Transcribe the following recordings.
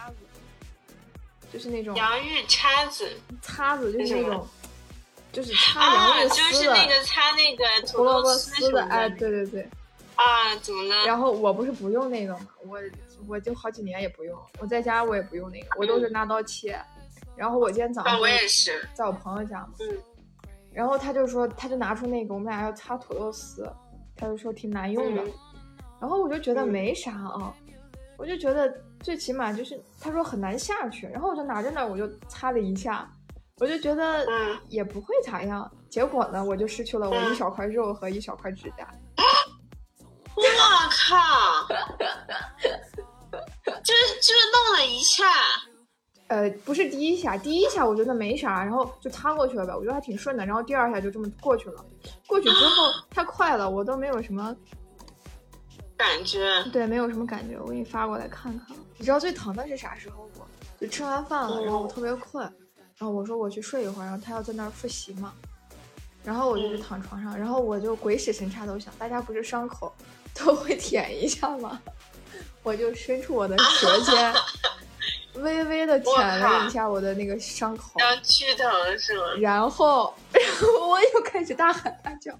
叉子，就是那种洋芋叉子，叉子，就是那种，就是擦啊，洋芋就丝的。是那个擦那个胡萝卜土豆丝丝的，哎，对对对。啊，怎么了？然后我不是不用那个嘛，我我就好几年也不用，我在家我也不用那个，我都是拿刀切。然后我今天早上啊，我也是，在我朋友家嘛，嗯，然后他就说，他就拿出那个我们俩要擦土豆丝，他就说挺难用的。嗯。然后我就觉得嗯。没啥啊，我就觉得最起码就是他说很难下去，然后我就拿着那儿我就擦了一下，我就觉得嗯也不会咋样。结果呢，我就失去了我嗯一小块肉和一小块指甲。我靠，就是就是弄了一下，呃，不是第一下，第一下我觉得没啥，然后就擦过去了呗，我觉得还挺顺的。然后第二下就这么过去了，过去之后 太快了，我都没有什么感觉对，没有什么感觉。我给你发过来看看。你知道最疼的是啥时候不？就吃完饭了，然后我特别困，然后我说我去睡一会儿，然后他要在那儿复习嘛，然后我就去躺床上，然后我就鬼使神差的，我想大家不是伤口都会舔一下吗？我就伸出我的 舌尖，微微的舔了一下我的那个伤口，然后巨疼是吗？然后，然后我又开始大喊大叫，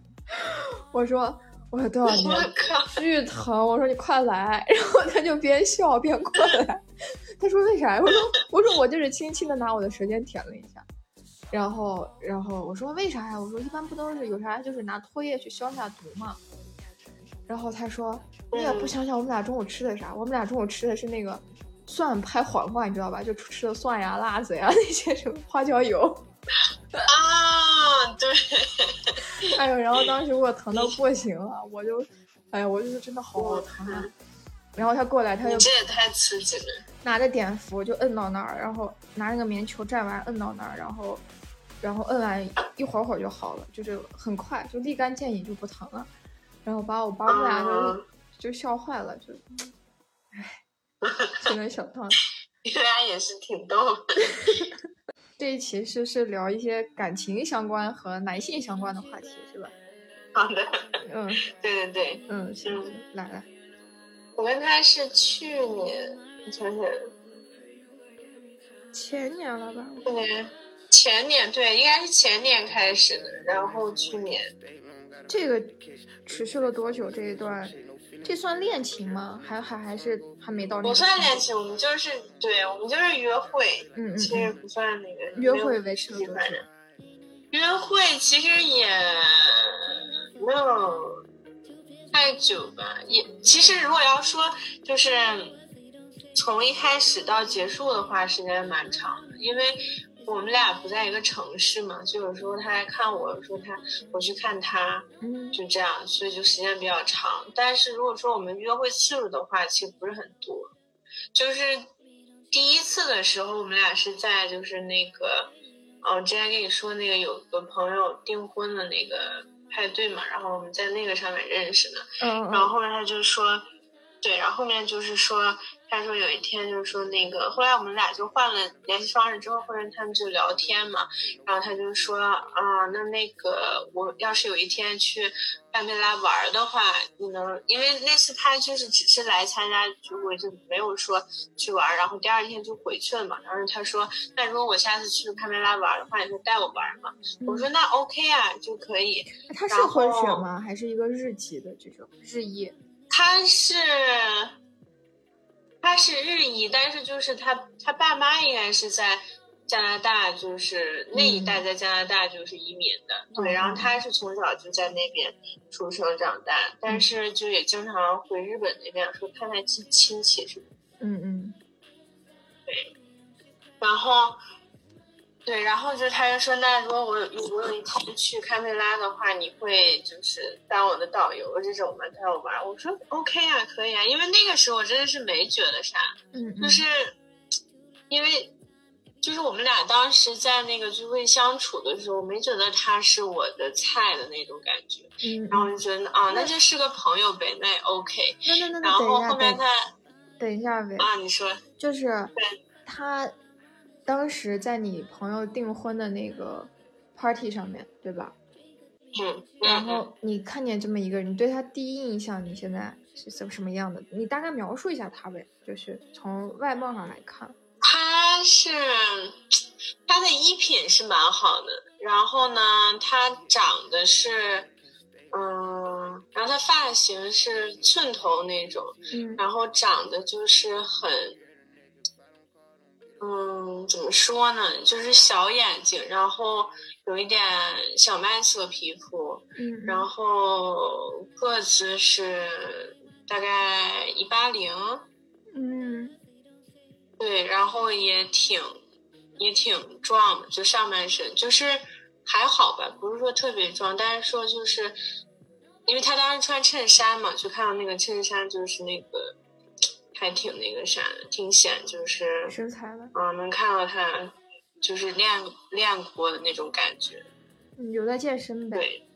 我说我说多少年巨疼，我说你快来，然后他就边笑边过来，他说为啥呀？我说我说我就是轻轻的拿我的舌尖舔了一下，然后然后我说为啥呀？我说一般不都是有啥就是拿唾液去消下毒嘛。然后他说你也不想想我们俩中午吃的啥？我们俩中午吃的是那个蒜拍黄瓜，你知道吧？就吃的蒜呀、辣子呀 那些什么花椒油。啊，对，哎呦，然后当时我疼的不行了，我就，哎呀，我就是真的好疼啊。然后他过来，他就你这也太刺激了，拿着碘伏就摁到那儿，然后拿那个棉球蘸完摁到那儿，然后，然后摁完一会儿会儿就好了，就是很快就立竿见影就不疼了。然后把我把我们俩就、嗯就笑坏了，就，唉，就能想到。你俩也是挺逗的。这一期是是聊一些感情相关和男性相关的话题是吧？好的，嗯 对对对，嗯，行行，来来，我跟他是去年，你想想，前年了吧？去年前年对，应该是前年开始的，然后去年这个持续了多久？这一段，这算恋情吗？还还还是还没到那不算恋情，我们就是对，我们就是约会，嗯嗯其实嗯，不算那个约会维持了多久反正？约会其实也没有太久吧，也其实如果要说就是从一开始到结束的话，时间蛮长的，因为我们俩不在一个城市嘛，就有时候他来看我，有时候他我去看他，嗯就这样，所以就时间比较长。但是如果说我们约会次数的话，其实不是很多。就是第一次的时候，我们俩是在就是那个，嗯，之前跟你说那个有个朋友订婚的那个派对嘛，然后我们在那个上面认识的。嗯然后后面他就说，对，然后后面就是说，他说有一天就是说那个，后来我们俩就换了联系方式之后，后来他们就聊天嘛，然后他就说啊，那那个我要是有一天去半贝拉玩的话，你能，因为那次他就是只是来参加聚会，就没有说去玩，然后第二天就回去了嘛，然后他说，那如果我下次去潘贝拉玩的话，你会带我玩吗？我说那 OK 啊，就可以。他是混血吗？还是一个日籍的这种日裔？他是他是日裔，但是就是他他爸妈应该是在加拿大，就是那一代在加拿大就是移民的，对，嗯然后他是从小就在那边出生长大，但是就也经常回日本那边说看看亲亲戚什么嗯。嗯。对。然后，对，然后就他就说，那如果我有我有一天去堪培拉的话，你会就是当我的导游这种吗？带我玩？我说 OK 啊，可以啊，因为那个时候我真的是没觉得啥，嗯嗯，就是 因为就是我们俩当时在那个聚会相处的时候，我没觉得他是我的菜的那种感觉，嗯，然后我就觉得啊，那就是个朋友呗，那也 OK。那那那然后后面等他等一下呗，啊，你说就是对他当时在你朋友订婚的那个 party 上面，对吧？嗯，然后你看见这么一个人，你对他第一印象，你现在是怎么什么样的？你大概描述一下他呗，就是从外貌上来看。他是他的衣品是蛮好的，然后呢，他长得是，嗯，然后他发型是寸头那种，嗯然后长得就是很，嗯，怎么说呢，就是小眼睛，然后有一点小麦色皮肤，嗯，然后个子是大概一八零。嗯对，然后也挺也挺壮的，就上半身就是还好吧，不是说特别壮，但是说就是因为他当时穿衬衫嘛，就看到那个衬衫就是那个还挺那个啥的，挺显就是身材的，嗯能看到他就是练练过的那种感觉，嗯有在健身呗。对。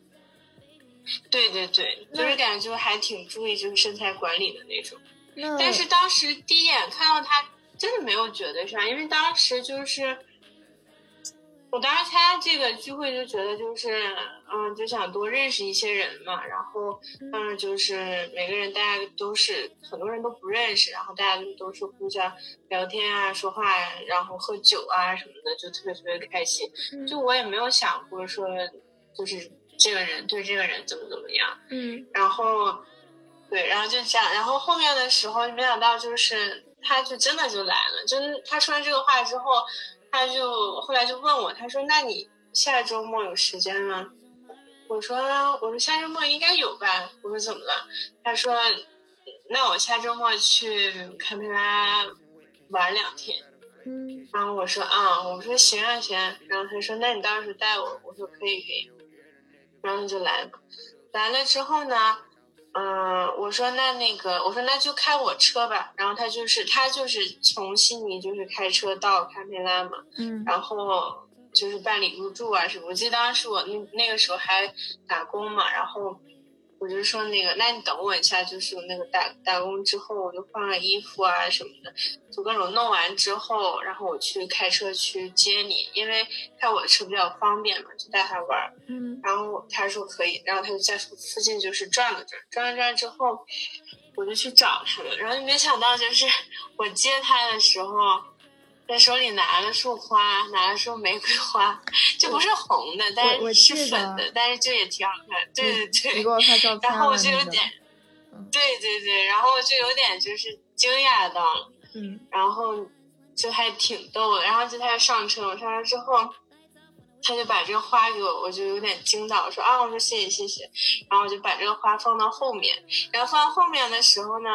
对对对，就是感觉就还挺注意就是身材管理的那种。那但是当时第一眼看到他，真的没有觉得啥，因为当时就是，我当时参加这个聚会就觉得就是，嗯，就想多认识一些人嘛，然后当时就是每个人大家都是很多人都不认识，然后大家就都是互相聊天啊、说话呀、然后喝酒啊什么的，就特别特别开心。嗯就我也没有想过说，就是这个人对这个人怎么怎么样。嗯然后，对，然后就这样，然后后面的时候没想到就是他就真的就来了，就是他说完这个话之后，他就后来就问我，他说：“那你下周末有时间吗？”我说：“我说下周末应该有吧。”我说：“怎么了？”他说：“那我下周末去堪培拉玩两天。”嗯然后我说啊，我说行啊行啊，然后他说那你到时候带我，我说可以可以，然后就来了。来了之后呢，嗯、我说那那个，我说那就开我车吧。然后他就是他就是从悉尼就是开车到堪培拉嘛，嗯然后就是办理入住啊什么。我记得当时我那那个时候还打工嘛，然后我就说那个，那你等我一下，就是那个打打工之后，我就换了衣服啊什么的，就各种弄完之后，然后我去开车去接你，因为开我的车比较方便嘛，就带他玩儿。嗯然后他说可以，然后他就在附近就是转了转，转了转之后，我就去找他了。然后没想到就是我接他的时候，在手里拿了束花，拿了束玫瑰花，就不是红的，但我是是粉的，但是就也挺好看。对对对，你给我发照片然后我就有点，嗯对对对，然后我就有点就是惊讶到了。嗯然后就还挺逗的。然后就他上车，我上车之后，他就把这个花给我，我就有点惊到，我说啊，我说谢谢谢谢。然后我就把这个花放到后面，然后放到后面的时候呢。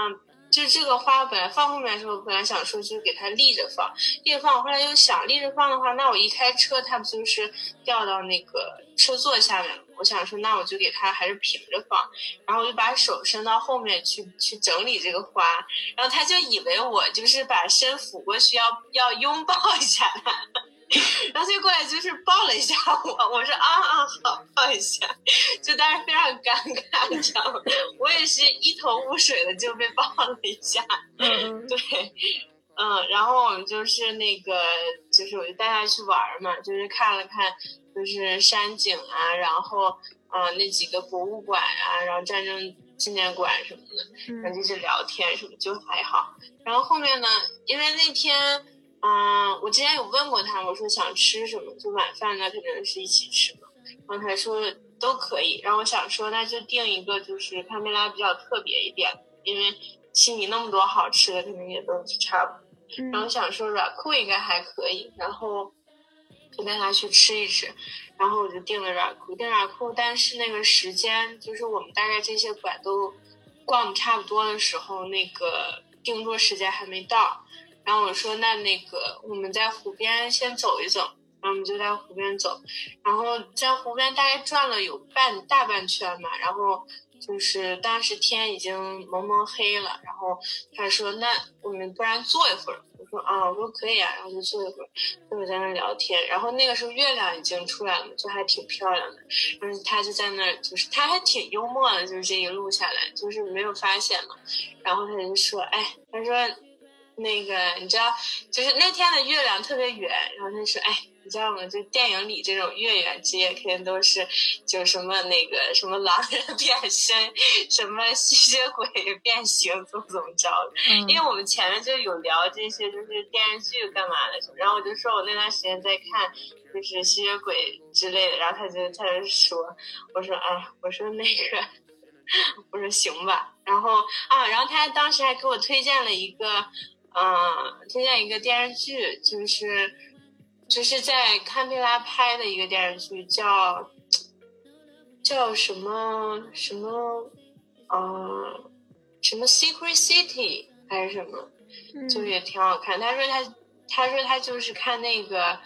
就这个花本来放后面的时候，本来想说就给它立着放，立着放。我后来又想，立着放的话，那我一开车，它不就是掉到那个车座下面了？我想说，那我就给它还是平着放。然后我就把手伸到后面去去整理这个花，然后他就以为我就是把身俯过去要要拥抱一下他，然后他就过来就是抱了一下我，我说啊啊好抱一下，就当时非常尴尬，你知道吗？我也是一头雾水的就被抱了一下，嗯嗯对，嗯，然后我们就是那个，就是我就带他去玩儿嘛，就是看了看，就是山景啊，然后嗯、呃那几个博物馆啊，然后战争纪念馆什么的，然后嗯就是聊天什么，就还好。然后后面呢，因为那天，嗯、我之前有问过他，我说想吃什么，就晚饭那肯定是一起吃嘛。然后他说都可以。然后我想说，那就定一个就是堪培拉比较特别一点，因为悉尼那么多好吃的，肯定也都差不多。然后嗯想说软库应该还可以，然后就带他去吃一吃，然后我就订了软库，订软库，但是那个时间就是我们大概这些馆都逛的差不多的时候，那个订桌时间还没到，然后我说那那个我们在湖边先走一走，然后我们就在湖边走，然后在湖边大概转了有半大半圈吧，然后。就是当时天已经蒙蒙黑了，然后他说：“那我们不然坐一会儿。”我说：“啊，我说可以啊。”然后就坐一会儿，就我在那聊天。然后那个时候月亮已经出来了，就还挺漂亮的。然后他就在那儿，就是他还挺幽默的，就是这一路下来，就是没有发现嘛。然后他就说：“哎，他说那个你知道，就是那天的月亮特别圆，然后他说，哎。你知道吗？就电影里这种月圆之夜，肯定都是就什么那个什么狼人变身，什么吸血鬼变形，怎么怎么着的。因为我们前面就有聊这些，就是电视剧干嘛的什么。然后我就说我那段时间在看，就是吸血鬼之类的。然后他就他就说，我说哎，我说那个，我说行吧。然后啊，然后他当时还给我推荐了一个，嗯，推荐一个电视剧，就是。就是在堪培拉拍的一个电视剧，叫叫什么什么，啊，什么 Secret City 还是什么，就也挺好看。他说他他说他就是看那个。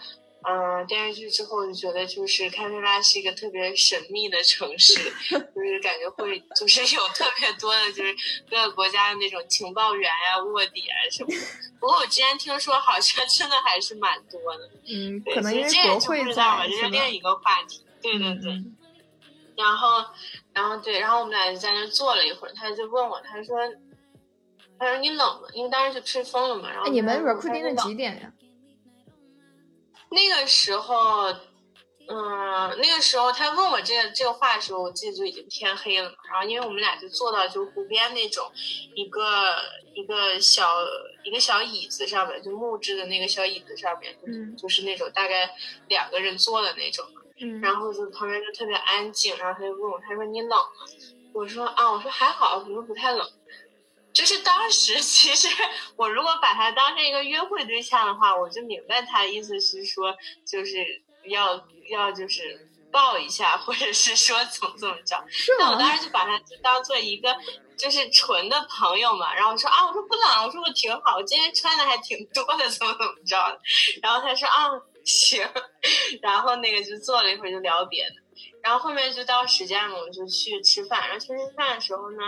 嗯，电视剧之后就觉得，就是堪培拉是一个特别神秘的城市，就是感觉会，就是有特别多的，就是各个国家的那种情报员呀、卧底啊什么。不过我之前听说，好像真的还是蛮多的。嗯，可能因为国会这是另一个话题。对对对。然后，然后对，然后我们俩就在那坐了一会儿，他就问我，他说：“他说你冷吗？因为当时就吹风了嘛。”然后你们 recording 的几点呀？那个时候，嗯，那个时候他问我这个这个话的时候，我记得就已经天黑了嘛。然后因为我们俩就坐到就湖边那种一个一个小一个小椅子上面，就木质的那个小椅子上面，嗯，就是那种大概两个人坐的那种。嗯。然后就旁边就特别安静，然后他就问我，他说你冷吗？我说啊，我说还好，我说不太冷。就是当时，其实我如果把他当成一个约会对象的话，我就明白他的意思是说，就是要要就是抱一下，或者是说怎么怎么着。那我当时就把他当做一个就是纯的朋友嘛，然后我说啊，我说不冷，我说我挺好，我今天穿的还挺多的，怎么怎么着的。然后他说啊行，然后那个就坐了一会儿就聊别的，然后后面就到时间了，我们就去吃饭。然后去吃饭的时候呢。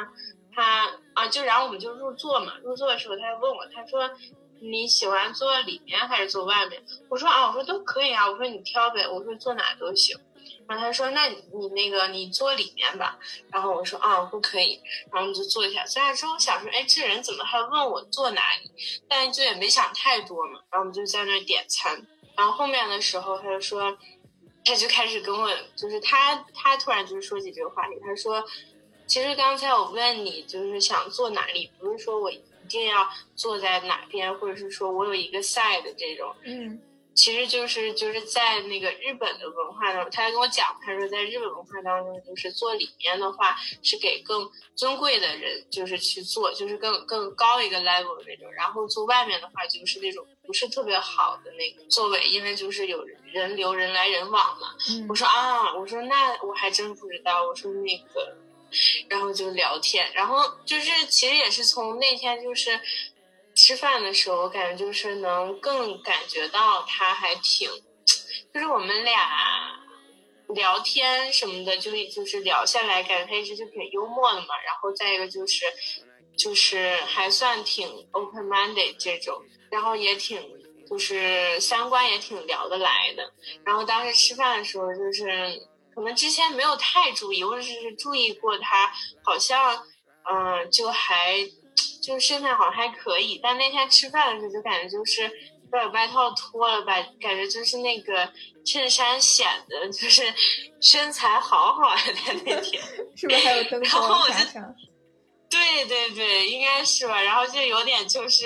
他啊，就然后我们就入座嘛。入座的时候，他就问我，他说你喜欢坐里面还是坐外面？我说啊，我说都可以啊。我说你挑呗，我说坐哪都行。然后他说那你那个你坐里面吧。然后我说啊，不可以。然后我们就坐下。坐下之后想说，哎，这人怎么还问我坐哪里？但就也没想太多嘛。然后我们就在那点餐。然后后面的时候，他就说，他就开始跟我，就是他他突然就是说起这个话题，他说。其实刚才我问你，就是想坐哪里，不是说我一定要坐在哪边，或者是说我有一个 side 这种。嗯，其实就是就是在那个日本的文化当中，他还跟我讲，他说在日本文化当中，就是坐里面的话是给更尊贵的人，就是去坐，就是更更高一个 level 的那种。然后坐外面的话，就是那种不是特别好的那个座位，因为就是有人流人来人往嘛。我说啊，我说那我还真不知道，我说那个。然后就聊天，然后就是其实也是从那天就是吃饭的时候，我感觉就是能更感觉到他还挺，就是我们俩聊天什么的，就就是聊下来，感觉他一直就挺幽默的嘛。然后再一个就是就是还算挺 open minded 这种，然后也挺就是三观也挺聊得来的。然后当时吃饭的时候就是。可能之前没有太注意，或者是注意过他，好像，嗯，就还，就是身材好像还可以。但那天吃饭的时候，就感觉就是把外套脱了吧，感觉就是那个衬衫显得就是 身材好好的那天。是不是还有灯光加上？对对对，应该是吧。然后就有点就是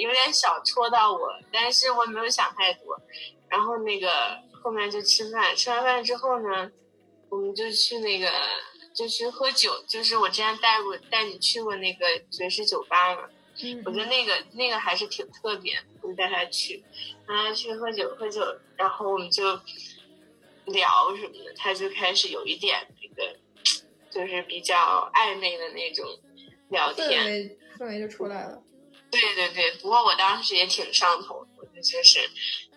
有点小戳到我，但是我没有想太多。然后那个后面就吃饭，吃完饭之后呢。我们就去那个，就去喝酒，就是我之前带过带你去过那个爵士酒吧嘛。嗯。我觉得那个那个还是挺特别，我就带他去，让他去喝酒喝酒，然后我们就聊什么的，他就开始有一点那个，就是比较暧昧的那种聊天，氛围氛围就出来了。对对对，不过我当时也挺上头，我就就是。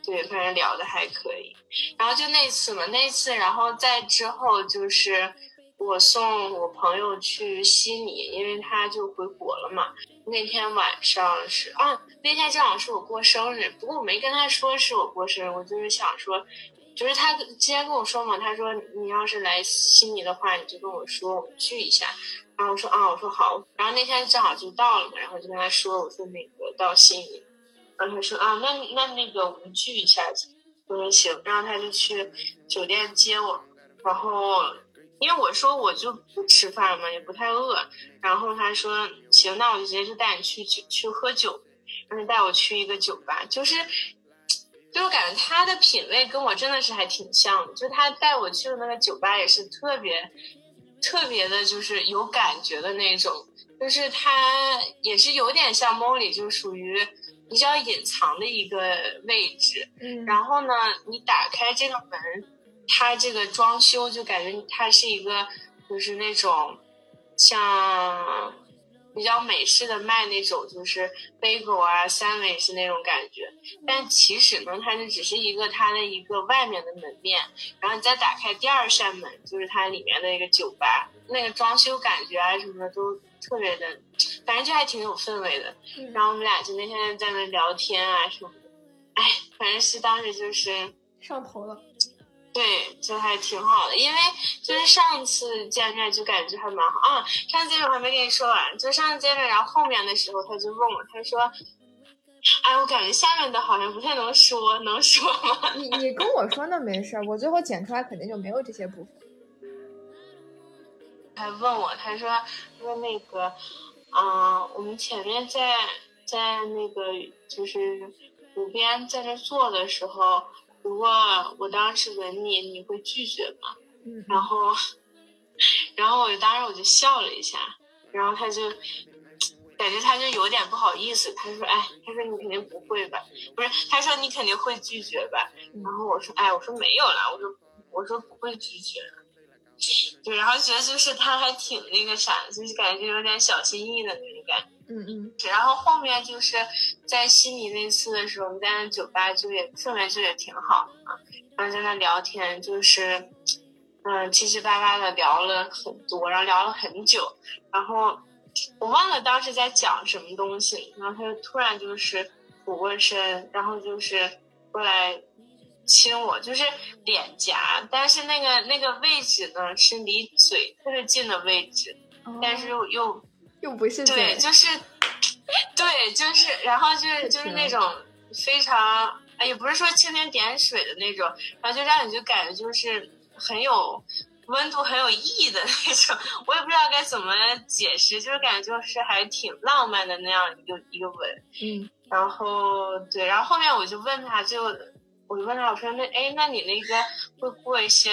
对，反正聊的还可以，然后就那次嘛，那次，然后再之后就是我送我朋友去悉尼，因为他就回国了嘛。那天晚上是啊，那天正好是我过生日，不过我没跟他说是我过生日，我就是想说，就是他之前跟我说嘛，他说你要是来悉尼的话，你就跟我说，我们聚一下。然后我说啊，我说好。然后那天正好就到了嘛，然后就跟他说，我说那个到悉尼。然后他说啊，那那那个我们聚一下。我说行。然后他就去酒店接我。然后因为我说我就不吃饭嘛，也不太饿。然后他说行，那我就直接就带你去酒去喝酒。然后带我去一个酒吧，就是。就我感觉他的品味跟我真的是还挺像的，就他带我去的那个酒吧也是特别特别的，就是有感觉的那种，就是他也是有点像 Molly，，就属于比较隐藏的一个位置。嗯，然后呢，你打开这个门，它这个装修就感觉它是一个，就是那种像。比较美式的卖那种就是 bagel 啊，sandwich 那种感觉，但其实呢，它就只是一个它的一个外面的门面，然后你再打开第二扇门，就是它里面的一个酒吧，那个装修感觉啊什么的都特别的，反正就还挺有氛围的。然后我们俩就那天在那聊天啊什么的，哎，反正是当时就是上头了。对，就还挺好的，因为就是上次见面就感觉还蛮好啊。上次见面我还没跟你说完，就上次见面，然后后面的时候他就问我，他说：“哎，我感觉下面的好像不太能说，能说吗？”你你跟我说那没事儿，我最后剪出来肯定就没有这些部分。还问我，他说说那个，嗯，我们前面在在那个就是湖边在那坐的时候。如果我当时吻你，你会拒绝吗？嗯，然后，然后我就当时我就笑了一下，然后他就感觉他就有点不好意思，他说：“哎，他说你肯定不会吧？不是，他说你肯定会拒绝吧？”然后我说：“哎，我说没有啦，我说我说不会拒绝。”对，然后觉得就是他还挺那个啥，就是感觉有点小心翼翼的那种感觉。嗯嗯，然后后面就是在悉尼那次的时候，我们在那酒吧就也氛围就也挺好的嘛，然后在那聊天，就是嗯七七八八的聊了很多，然后聊了很久，然后我忘了当时在讲什么东西，然后他就突然就是俯过身，然后就是过来亲我，就是脸颊，但是那个那个位置呢是离嘴特别近的位置，但是又又。又不是对，就是，对，就是，然后就是就是那种非常，也不是说蜻蜓点水的那种，然后就让你就感觉就是很有温度、很有意义的 那种，我也不知道该怎么解释，就是感觉就是还挺浪漫的那样一个一个吻，嗯，然后对，然后后面我就问他，就我就问他，我说那哎，那你那个会过一些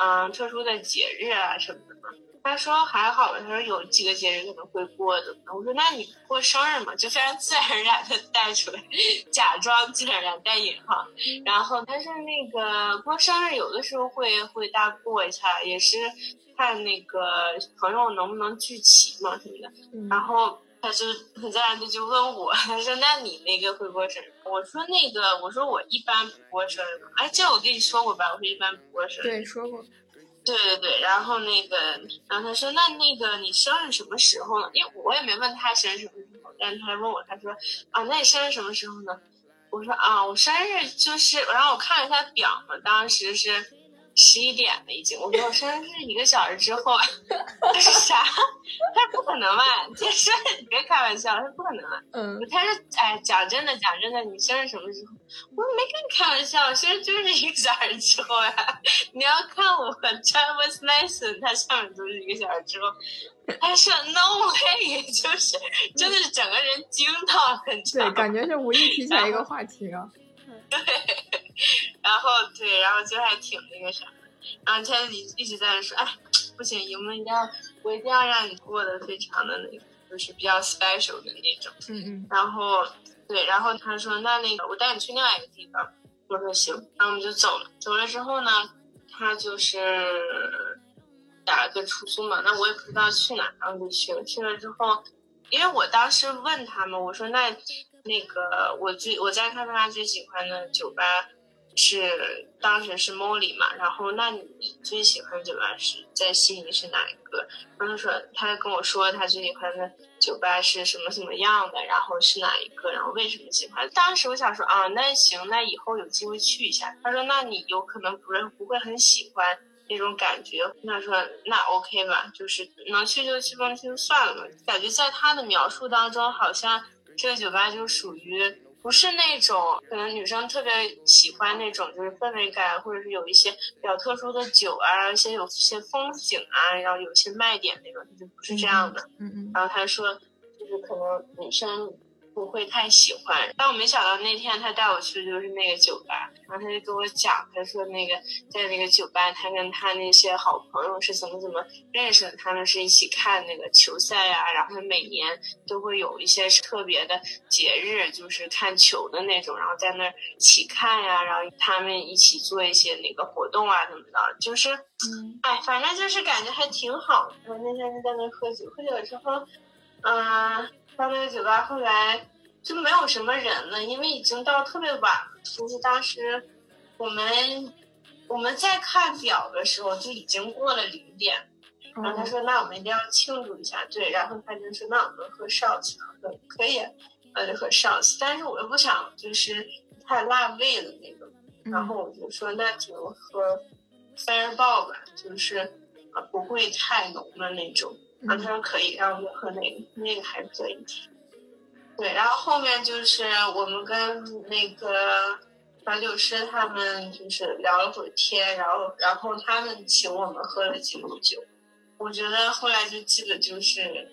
嗯特殊的节日啊什么的吗？他说还好吧，他说有几个节日可能会过的。我说那你过生日嘛，就非常自然而然的带出来，假装自然而然带引号。然后他说那个过生日有的时候会会大过一下，也是看那个朋友能不能聚齐嘛什么的。然后他就很自然的就问我，他说那你那个会过生日？我说那个我说我一般不过生日。哎，这我跟你说过吧？我说一般不过生日。对，说过。对对对，然后那个，然后他说，那那个你生日什么时候呢？因为我也没问他生日什么时候，但是他问我，他说，啊，那你生日什么时候呢？我说啊，我生日就是，然后我看了一下表嘛，当时是。十一点了已经，我说我生日是一个小时之后，他说啥？他说不可能吧？他说你别开玩笑，他说不可能。嗯，他说哎，讲真的，讲真的，你生日什么时候？我说没跟你开玩笑，生日就是一个小时之后呀。你要看我 Travis Mason，他上面都是一个小时之后。他说 No way，就是真的是整个人惊到很。对，感觉是无意提起来一个话题啊。对，然后对，然后就还挺那个啥，然后他一一直在那说，哎，不行，我们一定要，我一定要让你过得非常的那个，就是比较 special 的那种。嗯嗯。然后对，然后他说，那那个我带你去另外一个地方。我说行，然后我们就走了。走了之后呢，他就是打了个出租嘛，那我也不知道去哪，然后就去了。去了之后，因为我当时问他们，我说那。那个我最我在堪培拉最喜欢的酒吧是当时是 Molly 嘛，然后那你最喜欢的酒吧是在悉尼是哪一个？然后他说，他跟我说他最喜欢的酒吧是什么什么样的，然后是哪一个，然后为什么喜欢。当时我想说啊，那行，那以后有机会去一下。他说，那你有可能不是不会很喜欢那种感觉。他说，那 OK 吧，就是能去就去，不能去就算了嘛。感觉在他的描述当中，好像这个酒吧就属于。不是那种可能女生特别喜欢那种就是氛围感，或者是有一些比较特殊的酒啊，一些有些风景啊，然后有些卖点那种，就不是这样的。嗯嗯。然后他说，就是可能女生。不会太喜欢，但我没想到那天他带我去就是那个酒吧，然后他就跟我讲，他说那个在那个酒吧，他跟他那些好朋友是怎么怎么认识的，他们是一起看那个球赛呀，然后每年都会有一些特别的节日，就是看球的那种，然后在那儿一起看呀，然后他们一起做一些那个活动啊，怎么的，就是，哎，反正就是感觉还挺好。我那天就在那喝酒，喝酒之后，嗯。到那个酒吧后来就没有什么人了，因为已经到特别晚了。就是当时我们我们在看表的时候就已经过了零点，然后他说：“那我们一定要庆祝一下。”对，然后他就说：“那我们喝 shots。”说：“可以，那就喝 shots。”但是我又不想就是太辣味的那个，然后我就说：“那只能喝 fireball 吧，就是啊不会太浓的那种。”然后他说可以，然后我就喝那个，那个还可以。对，然后后面就是我们跟那个调酒师他们就是聊了会儿天，然后然后他们请我们喝了几壶酒。我觉得后来就记得就是，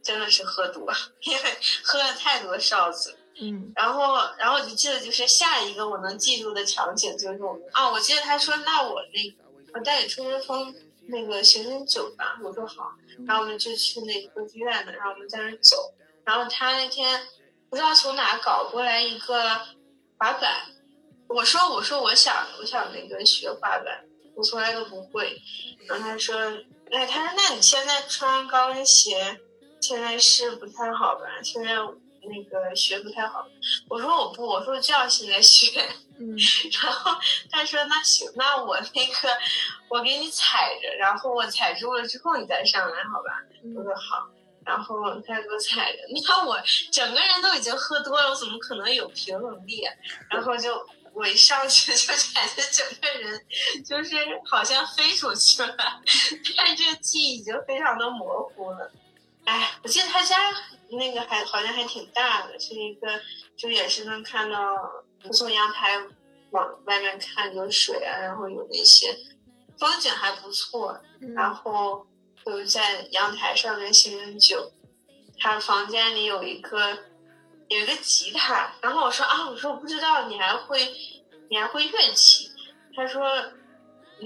真的是喝多，因为喝了太多哨子。嗯。然后然后我就记得就是下一个我能记住的场景就是我们啊，我记得他说那我那我带你吹吹风。那个行行酒吧，我说好，然后我们就去那个歌剧院的，然后我们在那走，然后他那天不知道从哪搞过来一个滑板，我说我说我想我想那个学滑板，我从来都不会，然后他说，哎，他说那你现在穿高跟鞋，现在是不太好吧？现在那个学不太好，我说我不，我说就要现在学。嗯，然后他说那行，那我那个我给你踩着，然后我踩住了之后你再上来，好吧？我说好，然后他给我踩着，你看我整个人都已经喝多了，我怎么可能有平衡力？然后就我一上去就感觉整个人就是好像飞出去了，但这个记忆已经非常的模糊了。哎，我记得他家那个还好像还挺大的，是一个就也是能看到。从阳台往外面看有水啊，然后有那些风景还不错，然后就在阳台上面醒醒酒。他房间里有一个有一个吉他，然后我说啊，我说我不知道你还会你还会乐器。他说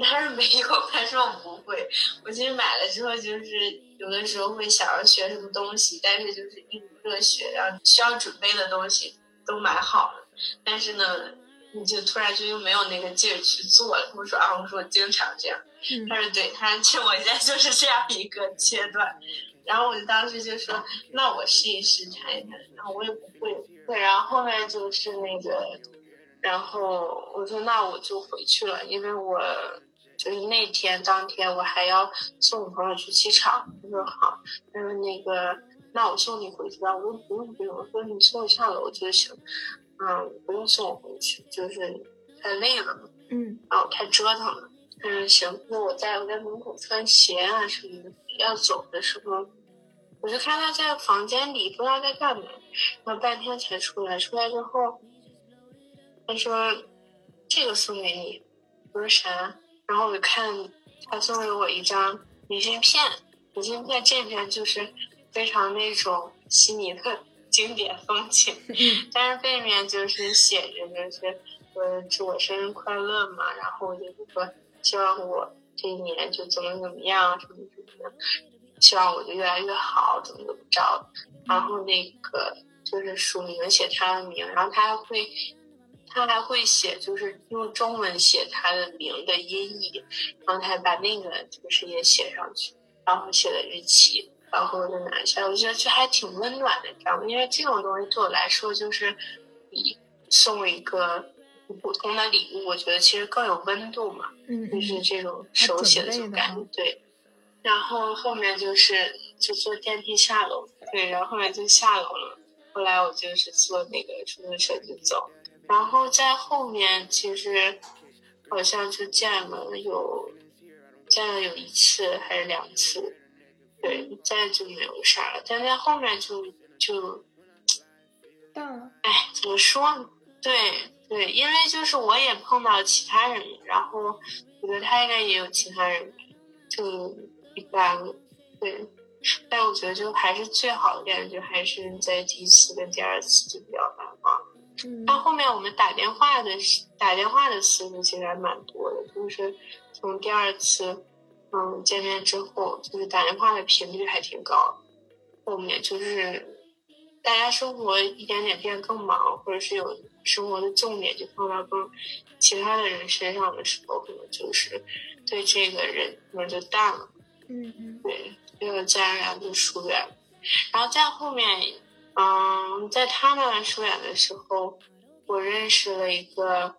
他说没有，他说我不会。我其实买了之后，就是有的时候会想要学什么东西，但是就是一股热血，然后需要准备的东西都买好了。但是呢，你就突然就又没有那个劲儿去做了。我说啊，我说我经常这样。他说对，他说我现在就是这样一个阶段。然后我就当时就说，那我试一试看一看。然后我也不会。对，然后后面就是那个，然后我说那我就回去了，因为我就是那天当天我还要送我朋友去机场。他说好，他说那个那我送你回去吧。我说不用不用，我说你送我下楼就行。嗯，不用送我回去，就是太累了嘛。嗯，然后太折腾了。嗯，行，那我在我在门口穿鞋啊什么的，要走的时候，我就看他在房间里不知道在干嘛，然后半天才出来。出来之后，他说：“这个送给你。”我说啥？然后我就看他送给我一张明信片，明信片这边就是非常那种悉尼的。经典风景，但是背面就是写着，就是说祝我生日快乐嘛，然后就是说希望我这一年就怎么怎么样，什么什么的，希望我就越来越好，怎么怎么着。然后那个就是署名写他的名，然后他还会，他还会写，就是用中文写他的名的音译，然后他还把那个就是也写上去，然后写的日期。然后就拿下来，我觉得这还挺温暖的，你知道吗？因为这种东西对我来说，就是比送一个普通的礼物，我觉得其实更有温度嘛。嗯，就是这种手写的这种感觉，对。然后后面就是就坐电梯下楼，对，然后后面就下楼了。后来我就是坐那个出租车就走，然后在后面其实好像就见了有见了有一次还是两次，对，再就没有啥了。但在后面就就淡了。哎，怎么说呢？对对，因为就是我也碰到其他人，然后我觉得他应该也有其他人，就一般了。对，但我觉得就还是最好的感觉，还是在第一次跟第二次就比较难忘。嗯但后面我们打电话的打电话的次数其实还蛮多的，就是从第二次嗯见面之后，就是打电话的频率还挺高。后面就是大家生活一点点变更忙，或者是有生活的重点就放到更其他的人身上的时候，可能就是对这个人可能就淡了。嗯嗯对，就自然而然就疏远了。然后在后面，嗯，在他们疏远的时候，我认识了一个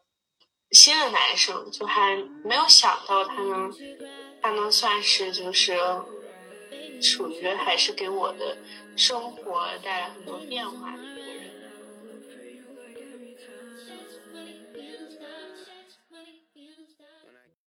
新的男生，就还没有想到他能，他能算是就是属于还是给我的生活带来很多变化的。